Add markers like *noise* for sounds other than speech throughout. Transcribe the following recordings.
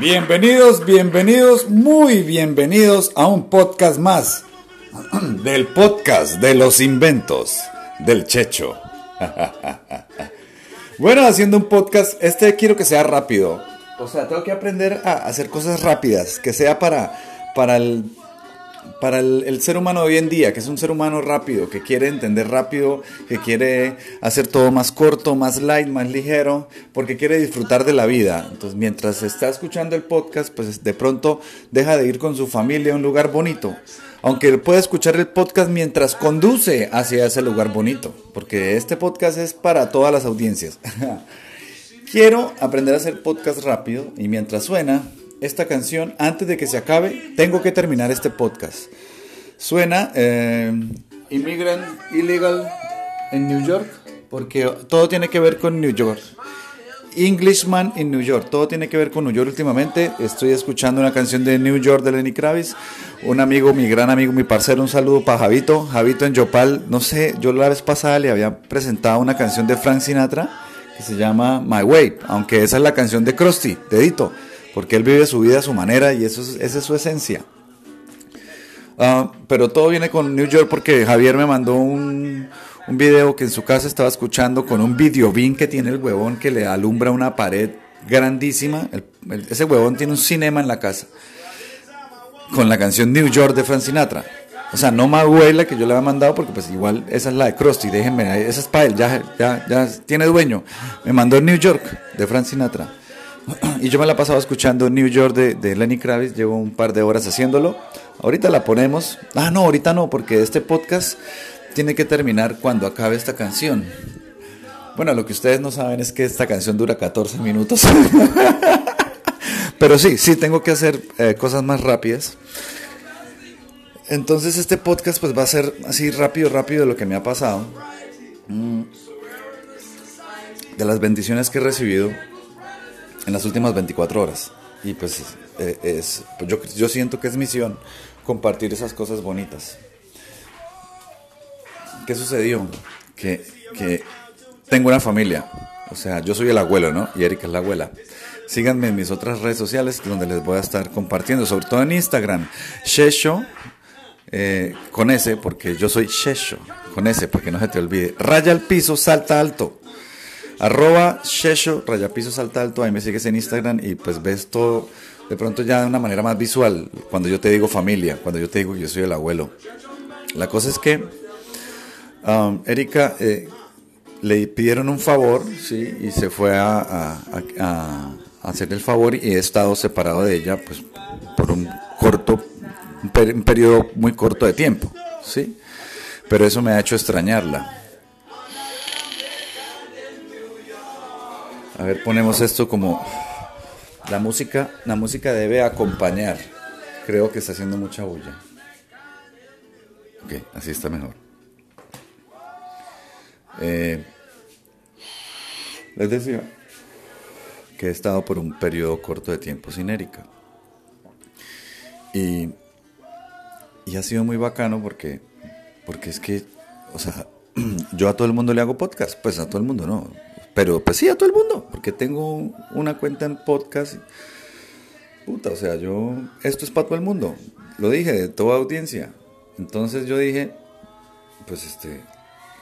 Bienvenidos, bienvenidos, muy bienvenidos a un podcast más *clears throat* del podcast de los inventos del Checho. *laughs* Bueno, haciendo un podcast, este quiero que sea rápido. O sea, tengo que aprender a hacer cosas rápidas, que sea para, para el para el, ser humano de hoy en día, que es un ser humano rápido, que quiere entender rápido, que quiere hacer todo más corto, más light, más ligero, porque quiere disfrutar de la vida. Entonces, mientras está escuchando el podcast, pues de pronto deja de ir con su familia a un lugar bonito. Aunque puede escuchar el podcast mientras conduce hacia ese lugar bonito, porque este podcast es para todas las audiencias. *laughs* Quiero aprender a hacer podcast rápido y mientras suena, esta canción, antes de que se acabe, tengo que terminar este podcast. Suena eh, Immigrant Illegal en New York, porque todo tiene que ver con New York. Englishman in New York, todo tiene que ver con New York últimamente. Estoy escuchando una canción de New York de Lenny Kravitz. Un amigo, mi gran amigo, mi parcero, un saludo para Javito. Javito en Yopal, no sé, yo la vez pasada le había presentado una canción de Frank Sinatra que se llama My Way, aunque esa es la canción de Krusty, dedito porque él vive su vida a su manera y eso es, esa es su esencia. Ah, pero todo viene con New York porque Javier me mandó un, video que en su casa estaba escuchando con un videobin que tiene el huevón que le alumbra una pared grandísima. ese huevón tiene un cinema en la casa con la canción New York de Frank Sinatra. O sea, no más la que yo le había mandado porque pues igual esa es la de Krusty, déjenme, esa es para él, ya, ya, ya tiene dueño. Me mandó New York de Frank Sinatra. Y yo me la pasaba escuchando New York de, Lenny Kravitz, llevo un par de horas haciéndolo. Ahorita la ponemos. Ah, no, ahorita no, porque este podcast tiene que terminar cuando acabe esta canción. Bueno, lo que ustedes no saben es que esta canción dura 14 minutos. *laughs* Pero sí, sí, tengo que hacer eh, cosas más rápidas. Entonces este podcast pues va a ser así rápido, rápido de lo que me ha pasado. Mm. De las bendiciones que he recibido en las últimas 24 horas. Y pues, eh, es, pues yo, yo siento que es misión compartir esas cosas bonitas. ¿Qué sucedió? Que, que tengo una familia. O sea, yo soy el abuelo, ¿no? Y Erika es la abuela. Síganme en mis otras redes sociales donde les voy a estar compartiendo, sobre todo en Instagram. Shesho, eh, con ese, porque yo soy Shesho, con ese, porque no se te olvide. Raya al piso, salta alto. Arroba Shesho, rayapiso salta alto, ahí me sigues en Instagram y pues ves todo de pronto ya de una manera más visual, cuando yo te digo familia, cuando yo te digo que yo soy el abuelo. La cosa es que um, Erika eh, le pidieron un favor, ¿sí? Y se fue a, hacer el favor y he estado separado de ella pues por un corto, un periodo muy corto de tiempo, ¿sí? Pero eso me ha hecho extrañarla. A ver, ponemos esto como la música, la música debe acompañar. Creo que está haciendo mucha bulla. Ok, así está mejor. Eh, les decía que he estado por un periodo corto de tiempo sin Erika. Y, y ha sido muy bacano porque, porque es que, o sea, *clears throat* yo a todo el mundo le hago podcast, pues a todo el mundo no, pero pues sí, a todo el mundo, porque tengo una cuenta en podcast. Puta, o sea, yo, esto es para todo el mundo. Lo dije, de toda audiencia. Entonces yo dije, pues este,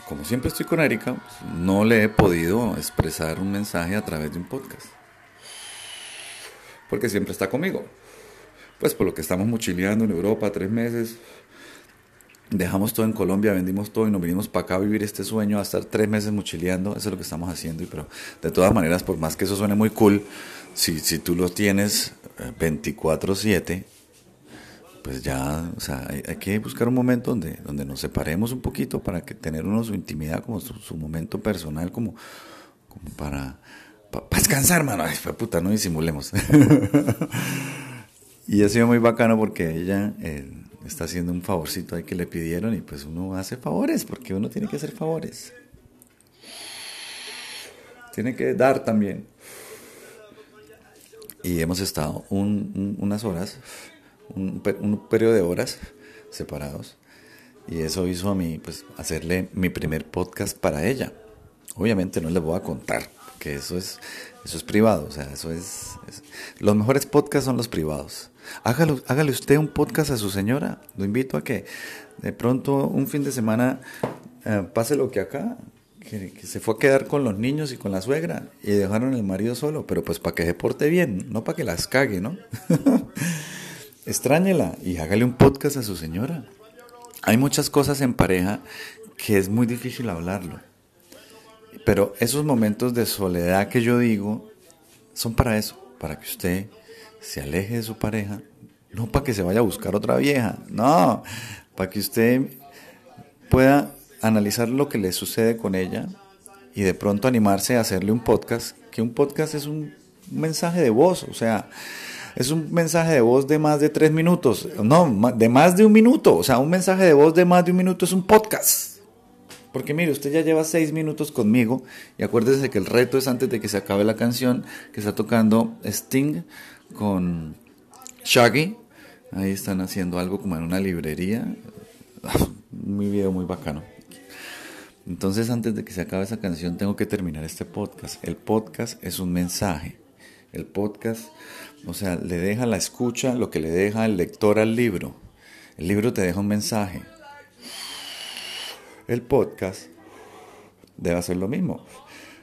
como siempre estoy con Erika, pues, no le he podido expresar un mensaje a través de un podcast. Porque siempre está conmigo. Pues por lo que estamos mochileando en Europa tres meses, dejamos todo en Colombia, vendimos todo y nos vinimos para acá a vivir este sueño, a estar tres meses mochileando, eso es lo que estamos haciendo, y, pero de todas maneras, por más que eso suene muy cool, si, si tú lo tienes 24/7, eh, pues ya, o sea, hay, que buscar un momento donde, donde nos separemos un poquito para que tener uno su intimidad, como su, momento personal, como, como para, para, descansar, mano, ay, puta, no disimulemos. *laughs* y ha sido muy bacano porque ella... está haciendo un favorcito ahí que le pidieron y pues uno hace favores porque uno tiene que hacer favores. Tiene que dar también. Y hemos estado unas horas, un, un, periodo de horas separados. Y eso hizo a mí, pues, hacerle mi primer podcast para ella. Obviamente no les voy a contar, porque eso es, eso es privado, o sea, eso es, Los mejores podcasts son los privados. Hágalo, hágale usted un podcast a su señora, lo invito a que de pronto un fin de semana eh, pase lo que acá, que, se fue a quedar con los niños y con la suegra y dejaron el marido solo, pero pues para que se porte bien, no para que las cague, ¿no? *laughs* Extrañela y hágale un podcast a su señora. Hay muchas cosas en pareja que es muy difícil hablarlo. Pero esos momentos de soledad que yo digo son para eso, para que usted se aleje de su pareja, no para que se vaya a buscar otra vieja, no, para que usted pueda analizar lo que le sucede con ella y de pronto animarse a hacerle un podcast, que un podcast es un mensaje de voz, o sea, es un mensaje de voz de más de tres minutos, no, de más de un minuto, o sea, un mensaje de voz de más de un minuto es un podcast. Porque mire, usted ya lleva seis minutos conmigo y acuérdese que el reto es antes de que se acabe la canción que está tocando Sting con Shaggy. Ahí están haciendo algo como en una librería. *laughs* Un video muy bacano. Entonces antes de que se acabe esa canción tengo que terminar este podcast. El podcast es un mensaje. El podcast, o sea, le deja la escucha lo que le deja el lector al libro. El libro te deja un mensaje. El podcast debe hacer lo mismo.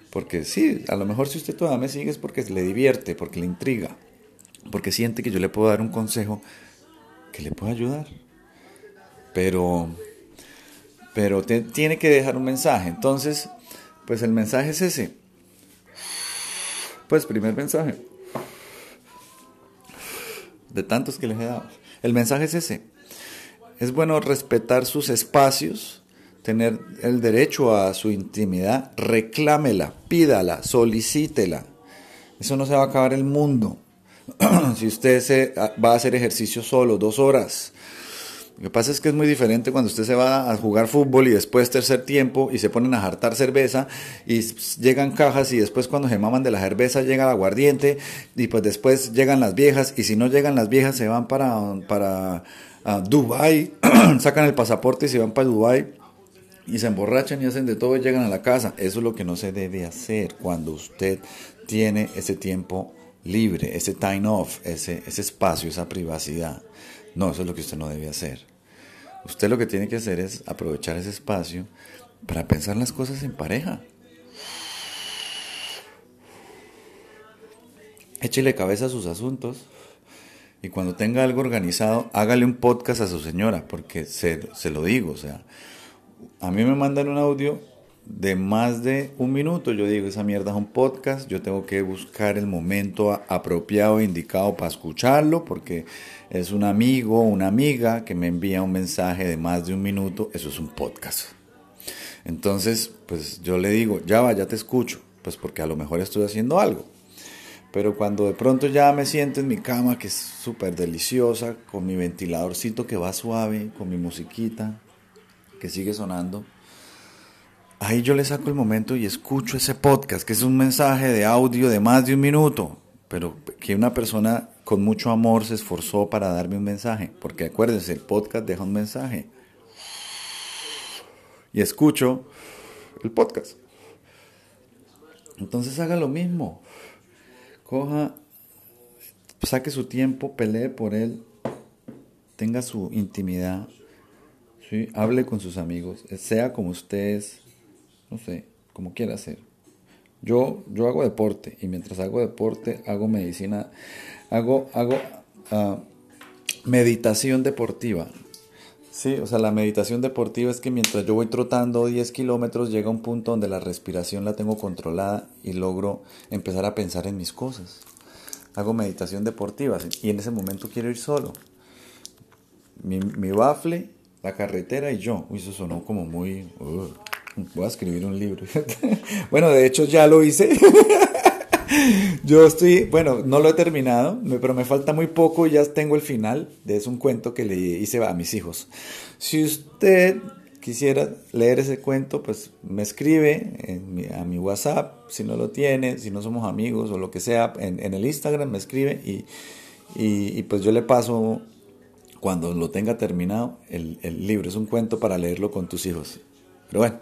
Porque sí, a lo mejor si usted todavía me sigue es porque le divierte, porque le intriga, porque siente que yo le puedo dar un consejo que le pueda ayudar. Pero pero tiene que dejar un mensaje. Entonces, pues el mensaje es ese. Pues primer mensaje. De tantos que les he dado. El mensaje es ese. Es bueno respetar sus espacios, tener el derecho a su intimidad, reclámela, pídala, solicítela. Eso no se va a acabar el mundo. *clears throat* si usted se, va a hacer ejercicio solo, dos horas, lo que pasa es que es muy diferente cuando usted se va a jugar fútbol y después tercer tiempo y se ponen a jartar cerveza y llegan cajas y después cuando se maman de la cerveza llega el aguardiente y pues después llegan las viejas y si no llegan las viejas se van para, para Dubai, *clears throat* sacan el pasaporte y se van para Dubai y se emborrachan y hacen de todo y llegan a la casa. Eso es lo que no se debe hacer cuando usted tiene ese tiempo libre, ese time off, ese, ese espacio, esa privacidad. No, eso es lo que usted no debe hacer. Usted lo que tiene que hacer es aprovechar ese espacio para pensar las cosas en pareja. Échele cabeza a sus asuntos y cuando tenga algo organizado, hágale un podcast a su señora, porque se, se lo digo, o sea, a mí me mandan un audio de más de un minuto, yo digo, esa mierda es un podcast, yo tengo que buscar el momento apropiado e indicado para escucharlo, porque es un amigo una amiga que me envía un mensaje de más de un minuto, eso es un podcast. Entonces, pues yo le digo, ya va, ya te escucho, pues porque a lo mejor estoy haciendo algo. Pero cuando de pronto ya me siento en mi cama, que es súper deliciosa, con mi ventiladorcito que va suave, con mi musiquita que sigue sonando, ahí yo le saco el momento y escucho ese podcast, que es un mensaje de audio de más de un minuto, pero que una persona con mucho amor se esforzó para darme un mensaje, porque acuérdense, el podcast deja un mensaje. Y escucho el podcast. Entonces haga lo mismo. Coja, saque su tiempo, pelee por él, tenga su intimidad, ¿sí? hable con sus amigos, sea como ustedes, no sé, como quiera hacer. Yo, yo hago deporte y mientras hago deporte hago medicina hago, hago ah, meditación deportiva. Sí, o sea, la meditación deportiva es que mientras yo voy trotando 10 kilómetros llega un punto donde la respiración la tengo controlada y logro empezar a pensar en mis cosas. Hago meditación deportiva y en ese momento quiero ir solo. Mi, mi bafle, la carretera y yo. Uy, eso sonó como muy... Uh, voy a escribir un libro. *laughs* bueno, de hecho ya lo hice. *laughs* Yo estoy, bueno, no lo he terminado, pero me falta muy poco y ya tengo el final. Es un cuento que le hice a mis hijos. Si usted quisiera leer ese cuento, pues me escribe a mi WhatsApp, si no lo tiene, si no somos amigos o lo que sea, en, el Instagram me escribe y, y, pues yo le paso, cuando lo tenga terminado, el libro. Es un cuento para leerlo con tus hijos. Pero bueno,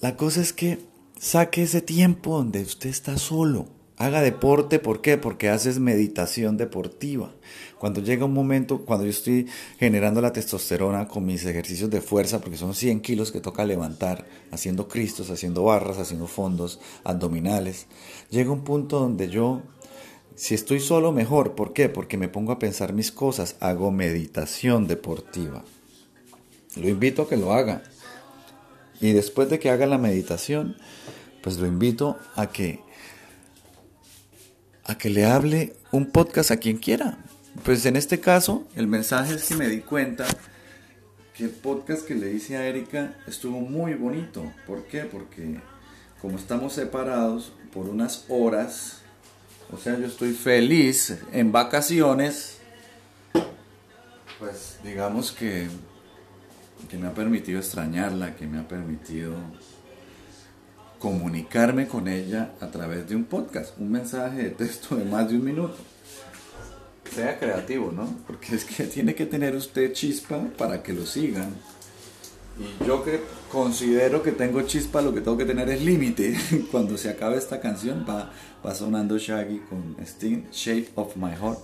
la cosa es que saque ese tiempo donde usted está solo. Haga deporte, ¿por qué? Porque haces meditación deportiva. Cuando llega un momento, cuando yo estoy generando la testosterona con mis ejercicios de fuerza, porque son 100 kilos que toca levantar, haciendo cristos, haciendo barras, haciendo fondos, abdominales, llega un punto donde yo, si estoy solo, mejor. ¿Por qué? Porque me pongo a pensar mis cosas, hago meditación deportiva. Lo invito a que lo haga. Y después de que haga la meditación, pues lo invito a que a que le hable un podcast a quien quiera. Pues en este caso, el mensaje es que me di cuenta que el podcast que le hice a Erika estuvo muy bonito. ¿Por qué? Porque como estamos separados por unas horas, o sea, yo estoy feliz en vacaciones, pues digamos que que me ha permitido extrañarla, que me ha permitido comunicarme con ella a través de un podcast, un mensaje de texto de más de un minuto. Sea creativo, ¿no? Porque es que tiene que tener usted chispa para que lo sigan. Y yo que considero que tengo chispa, lo que tengo que tener es límite. *laughs* Cuando se acabe esta canción va, va sonando Shaggy con Sting, Shape of My Heart.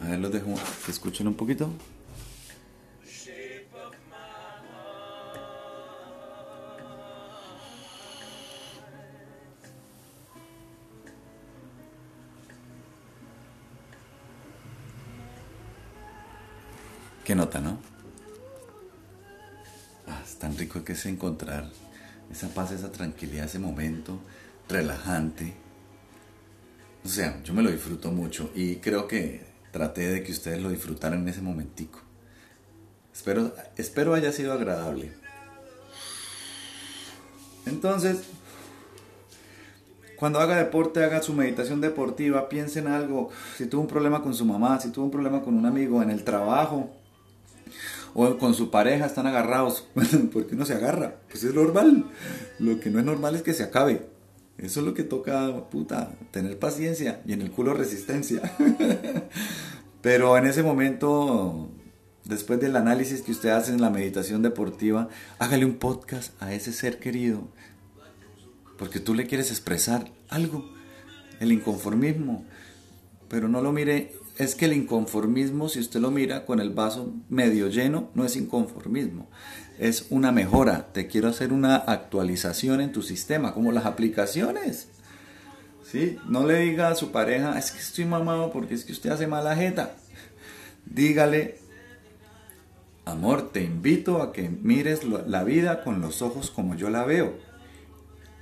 A ver, los dejo que un poquito. Qué nota, ¿no? Ah, es tan rico que es encontrar esa paz, esa tranquilidad, ese momento relajante. O sea, yo me lo disfruto mucho y creo que traté de que ustedes lo disfrutaran en ese momentico. Espero, espero haya sido agradable. Entonces, cuando haga deporte, haga su meditación deportiva, piense en algo. Si tuvo un problema con su mamá, si tuvo un problema con un amigo en el trabajo, o con su pareja están agarrados. *laughs* ¿Por qué no se agarra? Pues es normal. Lo que no es normal es que se acabe. Eso es lo que toca, puta, tener paciencia y en el culo resistencia. *laughs* Pero en ese momento, después del análisis que usted hace en la meditación deportiva, hágale un podcast a ese ser querido. Porque tú le quieres expresar algo, el inconformismo. Pero no lo mire es que el inconformismo, si usted lo mira con el vaso medio lleno, no es inconformismo, es una mejora. Te quiero hacer una actualización en tu sistema, como las aplicaciones. ¿Sí? No le diga a su pareja, es que estoy mamado porque es que usted hace mala jeta. Dígale, amor, te invito a que mires la vida con los ojos como yo la veo.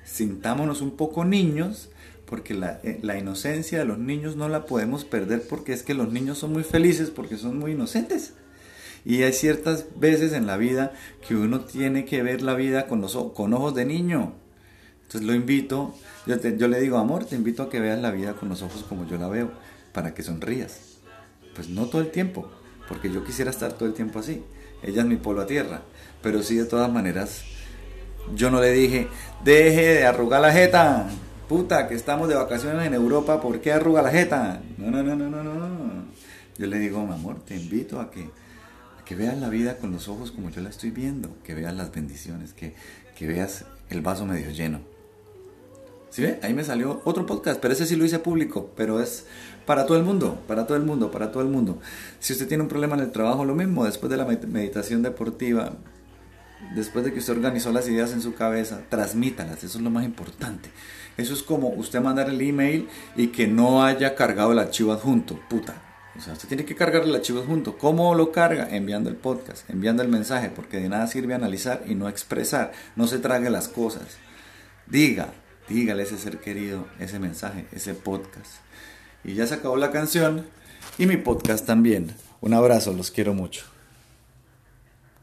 Sintámonos un poco niños porque eh, la, inocencia de los niños no la podemos perder porque es que los niños son muy felices porque son muy inocentes. Y hay ciertas veces en la vida que uno tiene que ver la vida con, los, con ojos de niño. Entonces lo invito, yo, yo le digo, amor, te invito a que veas la vida con los ojos como yo la veo, para que sonrías. Pues no todo el tiempo, porque yo quisiera estar todo el tiempo así. Ella es mi polo a tierra, pero sí de todas maneras, yo no le dije, deje de arrugar la jeta, puta, que estamos de vacaciones en Europa, ¿por qué arruga la jeta? No, no, no, no, no, no. Yo le digo, mi amor, te invito a que, que veas la vida con los ojos como yo la estoy viendo, que veas las bendiciones, que, que veas el vaso medio lleno. ¿Sí ve? Ahí me salió otro podcast, pero ese sí lo hice público, pero es para todo el mundo, para todo el mundo, para todo el mundo. Si usted tiene un problema en el trabajo, lo mismo, después de la meditación deportiva, después de que usted organizó las ideas en su cabeza, transmítalas, eso es lo más importante. Eso es como usted mandar el email y que no haya cargado el archivo adjunto, puta. O sea, usted tiene que cargar el archivo adjunto. ¿Cómo lo carga? Enviando el podcast, enviando el mensaje, porque de nada sirve analizar y no expresar. No se trague las cosas. Diga, dígale a ese ser querido ese mensaje, ese podcast. Y ya se acabó la canción y mi podcast también. Un abrazo, los quiero mucho.